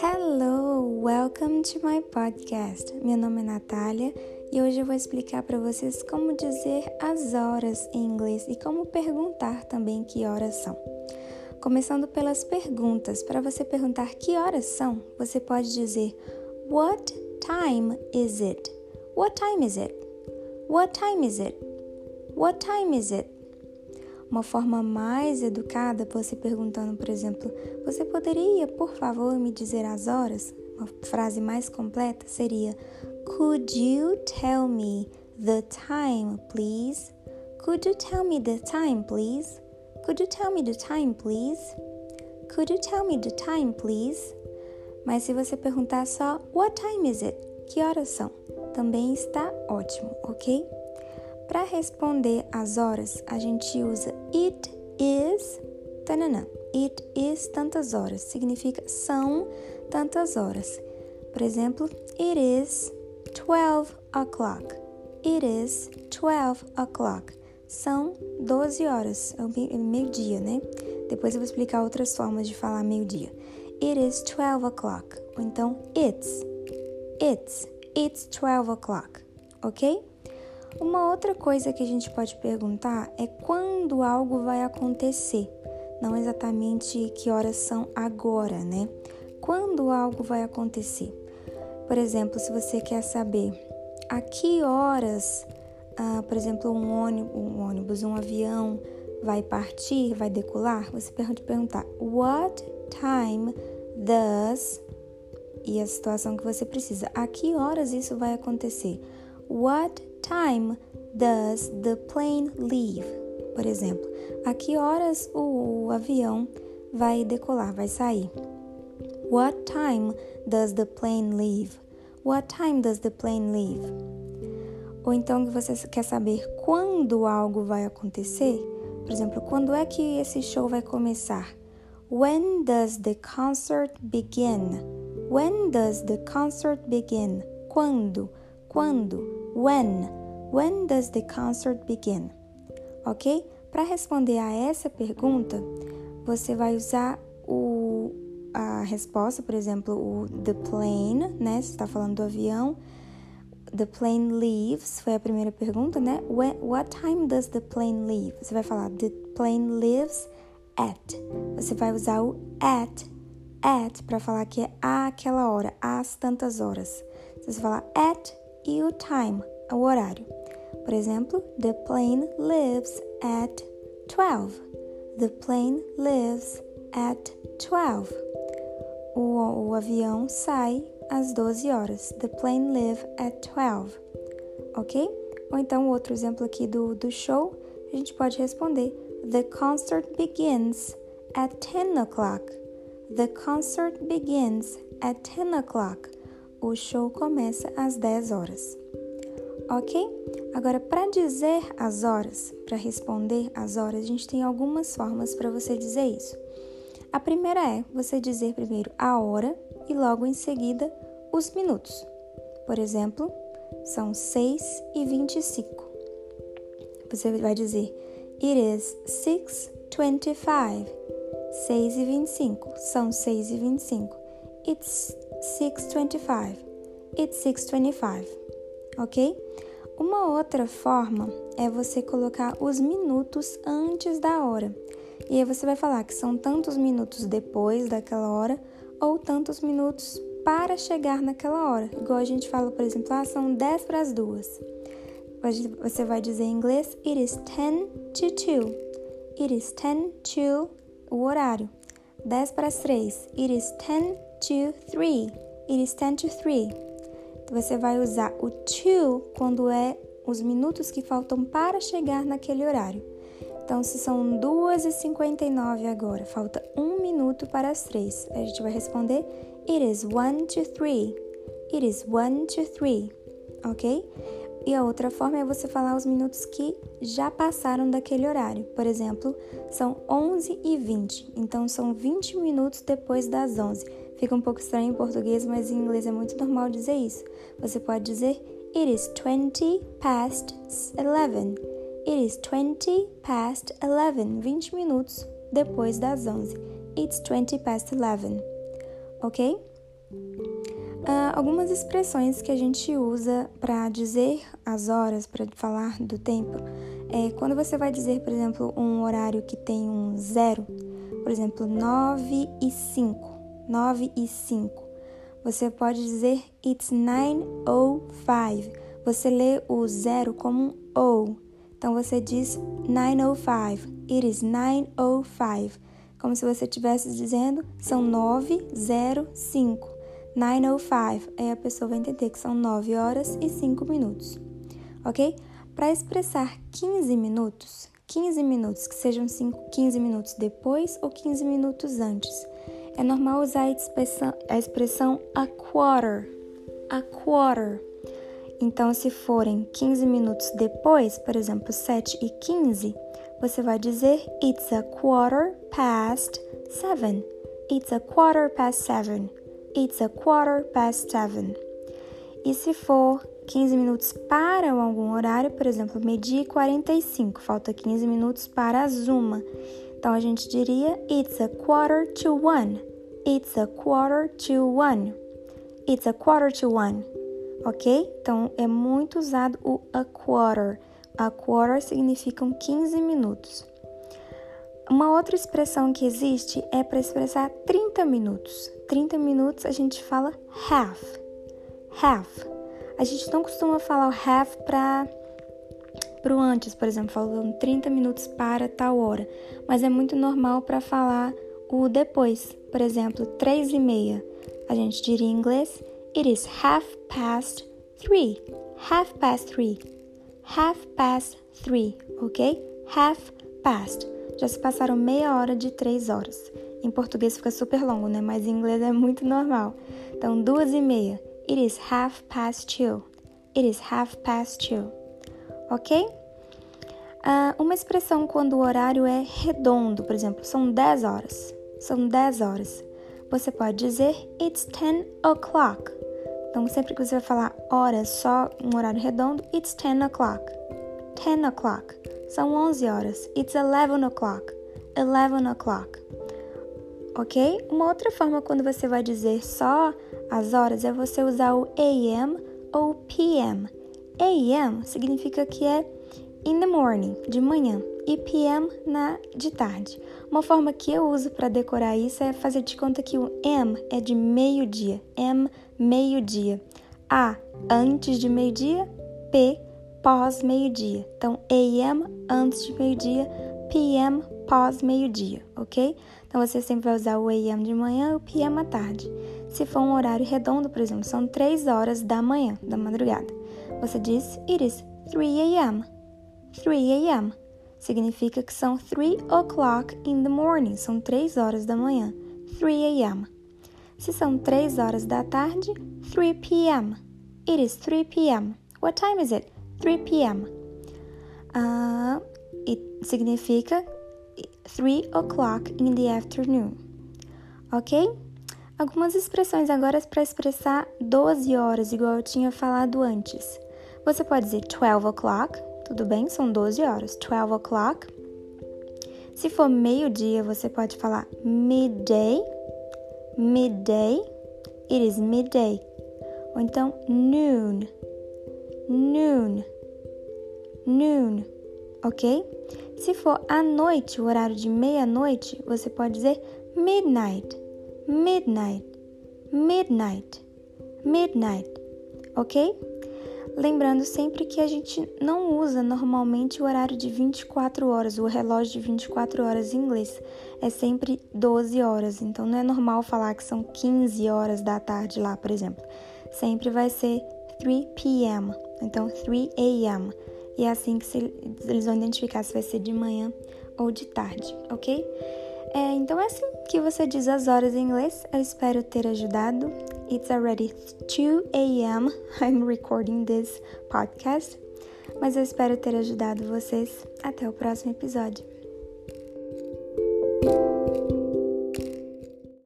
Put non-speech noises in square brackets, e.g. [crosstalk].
Hello, welcome to my podcast. Meu nome é Natália e hoje eu vou explicar para vocês como dizer as horas em inglês e como perguntar também que horas são. Começando pelas perguntas. Para você perguntar que horas são, você pode dizer What time is it? What time is it? What time is it? What time is it? Uma forma mais educada, você perguntando, por exemplo, você poderia, por favor, me dizer as horas? Uma frase mais completa seria Could you tell me the time, please? Could you tell me the time, please? Could you tell me the time, please? Could you tell me the time, please? Mas se você perguntar só What time is it? Que horas são? Também está ótimo, ok? Para responder as horas, a gente usa it is tananã. It is tantas horas. Significa são tantas horas. Por exemplo, it is 12 o'clock. It is 12 o'clock. São 12 horas, é, é meio-dia, né? Depois eu vou explicar outras formas de falar meio-dia. It is 12 o'clock. Ou então, it's. It's. It's 12 o'clock. Ok? Uma outra coisa que a gente pode perguntar é quando algo vai acontecer. Não exatamente que horas são agora, né? Quando algo vai acontecer. Por exemplo, se você quer saber a que horas ah, por exemplo, um ônibus, um ônibus, um avião vai partir, vai decolar, você pode [laughs] perguntar What time does e a situação que você precisa. A que horas isso vai acontecer? What time does the plane leave? Por exemplo, a que horas o, avião vai decolar, vai sair? What time does the plane leave? What time does the plane leave? ou então que você quer saber quando algo vai acontecer, por exemplo, quando é que esse show vai começar? When does the concert begin? When does the concert begin? Quando? Quando? When? When does the concert begin? Ok? Para responder a essa pergunta, você vai usar o, a resposta, por exemplo, o the plane, né? Você está falando do avião The plane leaves foi a primeira pergunta, né? When, what time does the plane leave? Você vai falar the plane leaves at. Você vai usar o at, at para falar que é aquela hora, às tantas horas. Você vai falar at e o time, o horário. Por exemplo, the plane leaves at 12. The plane lives at 12. O, o avião sai às 12 horas. The plane leave at 12. Ok? Ou então, outro exemplo aqui do, do show, a gente pode responder: The concert begins at 10 o'clock. The concert begins at 10 o'clock. O show começa às 10 horas. Ok? Agora, para dizer as horas, para responder as horas, a gente tem algumas formas para você dizer isso. A primeira é você dizer primeiro a hora e logo em seguida os minutos. Por exemplo, são 6 e 25. Você vai dizer It is 6:25. 6 e 25 são 6 e 25. It's 6:25. It's 6:25. OK? Uma outra forma é você colocar os minutos antes da hora. E aí você vai falar que são tantos minutos depois daquela hora ou tantos minutos para chegar naquela hora. Igual a gente fala, por exemplo, ah, são 10 para as duas. Você vai dizer em inglês, it is 10 to 2. It is 10 to o horário. 10 para as 3. It is 10 to 3. It is 10 to 3. Você vai usar o to quando é os minutos que faltam para chegar naquele horário. Então, se são 2h59 agora, falta um minuto para as 3. A gente vai responder It is 1 to 3. It is 1 to 3. Ok? E a outra forma é você falar os minutos que já passaram daquele horário. Por exemplo, são 11 e 20. Então, são 20 minutos depois das 11. Fica um pouco estranho em português, mas em inglês é muito normal dizer isso. Você pode dizer It is 20 past 11. It is 20 past 11. 20 minutos depois das 11. It's 20 past 11. Ok? Uh, algumas expressões que a gente usa para dizer as horas, para falar do tempo, é quando você vai dizer, por exemplo, um horário que tem um zero, por exemplo, 9 e 5. 9 e 5. Você pode dizer it's 9:05. Você lê o zero como um O. Então você diz 9:05. It is 9:05. Como se você estivesse dizendo são 9:05. 9:05. Aí a pessoa vai entender que são 9 horas e 5 minutos. OK? Para expressar 15 minutos, 15 minutos que sejam 5, 15 minutos depois ou 15 minutos antes é normal usar a expressão, a expressão a quarter. A quarter. Então, se forem 15 minutos depois, por exemplo, 7 e 15, você vai dizer It's a quarter past seven. It's a quarter past seven. It's a quarter past seven. E se for 15 minutos para algum horário, por exemplo, meio-dia e 45, falta 15 minutos para as uma. Então a gente diria It's a quarter to one. It's a quarter to one. It's a quarter to one. Ok? Então é muito usado o a quarter. A quarter significam 15 minutos. Uma outra expressão que existe é para expressar 30 minutos. 30 minutos a gente fala half. Half. A gente não costuma falar o half para pro antes, por exemplo, falando 30 minutos para tal hora, mas é muito normal para falar o depois. Por exemplo, 3 e meia. A gente diria em inglês It is half past three. Half past three. Half past three, ok? Half past. Já se passaram meia hora de três horas. Em português fica super longo, né? Mas em inglês é muito normal. Então, duas e meia. It is half past two. It is half past two ok? Uh, uma expressão quando o horário é redondo, por exemplo, são 10 horas. São 10 horas. Você pode dizer It's 10 o'clock. Então, sempre que você vai falar horas, só um horário redondo, It's 10 o'clock. 10 o'clock. São 11 horas. It's 11 o'clock. 11 o'clock. Ok? Uma outra forma quando você vai dizer só as horas é você usar o AM ou PM. AM significa que é in the morning, de manhã, e PM na de tarde. Uma forma que eu uso para decorar isso é fazer de conta que o M é de meio-dia, M meio-dia, A antes de meio-dia, P pós meio-dia. Então AM antes de meio-dia, PM pós meio-dia, ok? Então você sempre vai usar o AM de manhã e o PM à tarde. Se for um horário redondo, por exemplo, são 3 horas da manhã, da madrugada. Você diz It is 3 a.m. 3 a.m. Significa que são 3 o'clock in the morning. São 3 horas da manhã. 3 a.m. Se são 3 horas da tarde, 3 p.m. It is 3 p.m. What time is it? 3 p.m. Uh, it significa 3 o'clock in the afternoon. Ok? Algumas expressões agora para expressar 12 horas, igual eu tinha falado antes. Você pode dizer 12 o'clock, tudo bem? São 12 horas. 12 o'clock. Se for meio-dia, você pode falar midday. Midday. It is midday. Ou então noon. Noon. Noon. Ok? Se for à noite, o horário de meia-noite, você pode dizer midnight. Midnight. Midnight. Midnight. Ok? Lembrando sempre que a gente não usa normalmente o horário de 24 horas, o relógio de 24 horas em inglês. É sempre 12 horas, então não é normal falar que são 15 horas da tarde lá, por exemplo. Sempre vai ser 3 p.m., então 3 a.m. E é assim que eles vão identificar se vai ser de manhã ou de tarde, ok? É, então é assim que você diz as horas em inglês. Eu espero ter ajudado. It's already 2 a.m. [laughs] I'm recording this podcast. Mas eu espero ter ajudado vocês. Até o próximo episódio.